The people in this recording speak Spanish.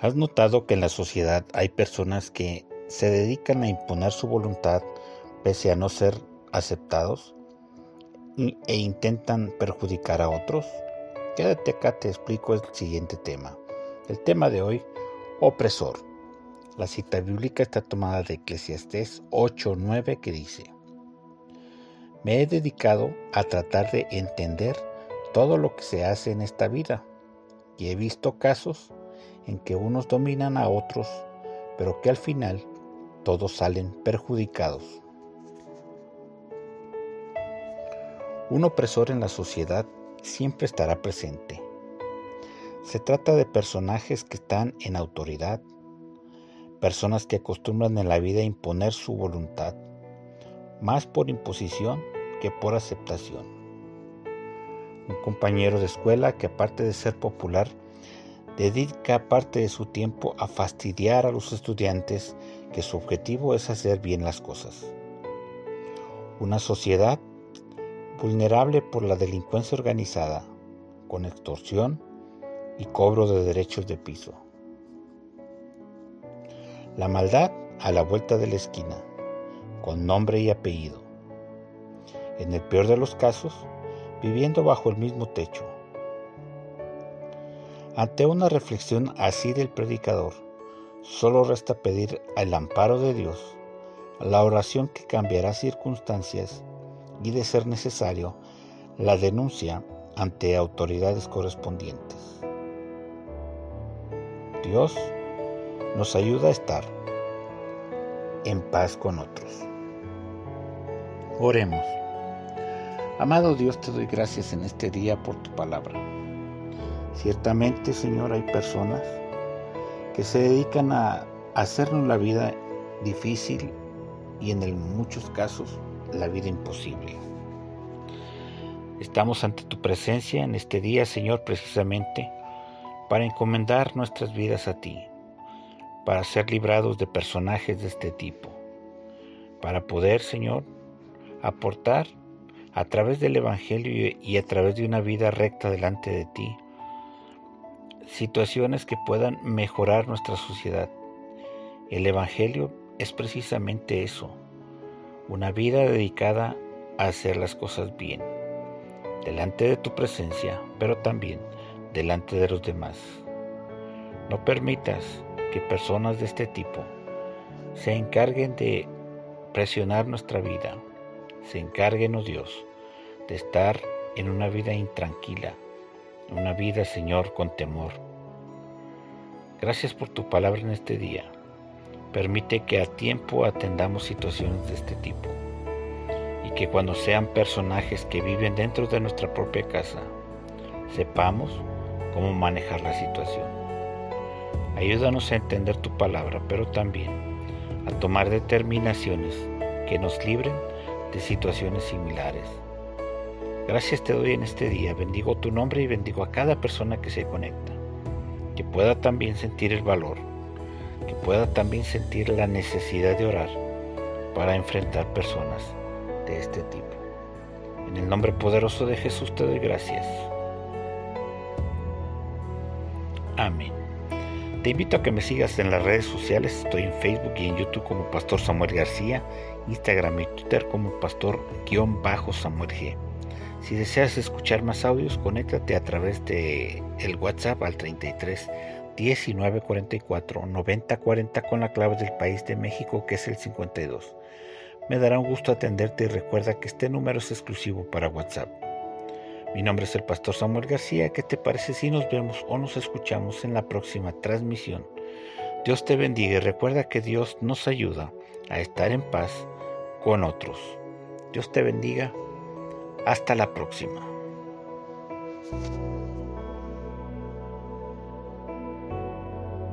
¿Has notado que en la sociedad hay personas que se dedican a imponer su voluntad pese a no ser aceptados e intentan perjudicar a otros? Quédate acá, te explico el siguiente tema. El tema de hoy, opresor. La cita bíblica está tomada de Eclesiastés 8:9 que dice, Me he dedicado a tratar de entender todo lo que se hace en esta vida y he visto casos en que unos dominan a otros, pero que al final todos salen perjudicados. Un opresor en la sociedad siempre estará presente. Se trata de personajes que están en autoridad, personas que acostumbran en la vida a imponer su voluntad, más por imposición que por aceptación. Un compañero de escuela que aparte de ser popular, dedica parte de su tiempo a fastidiar a los estudiantes que su objetivo es hacer bien las cosas. Una sociedad vulnerable por la delincuencia organizada, con extorsión y cobro de derechos de piso. La maldad a la vuelta de la esquina, con nombre y apellido. En el peor de los casos, viviendo bajo el mismo techo ante una reflexión así del predicador, solo resta pedir el amparo de Dios, la oración que cambiará circunstancias y, de ser necesario, la denuncia ante autoridades correspondientes. Dios nos ayuda a estar en paz con otros. Oremos. Amado Dios, te doy gracias en este día por tu palabra. Ciertamente, Señor, hay personas que se dedican a hacernos la vida difícil y en muchos casos la vida imposible. Estamos ante tu presencia en este día, Señor, precisamente para encomendar nuestras vidas a ti, para ser librados de personajes de este tipo, para poder, Señor, aportar a través del Evangelio y a través de una vida recta delante de ti, situaciones que puedan mejorar nuestra sociedad. El Evangelio es precisamente eso, una vida dedicada a hacer las cosas bien, delante de tu presencia, pero también delante de los demás. No permitas que personas de este tipo se encarguen de presionar nuestra vida, se encarguen, oh Dios, de estar en una vida intranquila, una vida, Señor, con temor. Gracias por tu palabra en este día. Permite que a tiempo atendamos situaciones de este tipo y que cuando sean personajes que viven dentro de nuestra propia casa, sepamos cómo manejar la situación. Ayúdanos a entender tu palabra, pero también a tomar determinaciones que nos libren de situaciones similares Gracias te doy en este día, bendigo tu nombre y bendigo a cada persona que se conecta, que pueda también sentir el valor, que pueda también sentir la necesidad de orar para enfrentar personas de este tipo. En el nombre poderoso de Jesús te doy gracias. Amén. Te invito a que me sigas en las redes sociales. Estoy en Facebook y en YouTube como Pastor Samuel García, Instagram y Twitter como Pastor-Samuel G. Si deseas escuchar más audios, conéctate a través de el WhatsApp al 33 19 44 90 40 con la clave del país de México que es el 52. Me dará un gusto atenderte y recuerda que este número es exclusivo para WhatsApp. Mi nombre es el pastor Samuel García. ¿Qué te parece si nos vemos o nos escuchamos en la próxima transmisión? Dios te bendiga y recuerda que Dios nos ayuda a estar en paz con otros. Dios te bendiga hasta la próxima.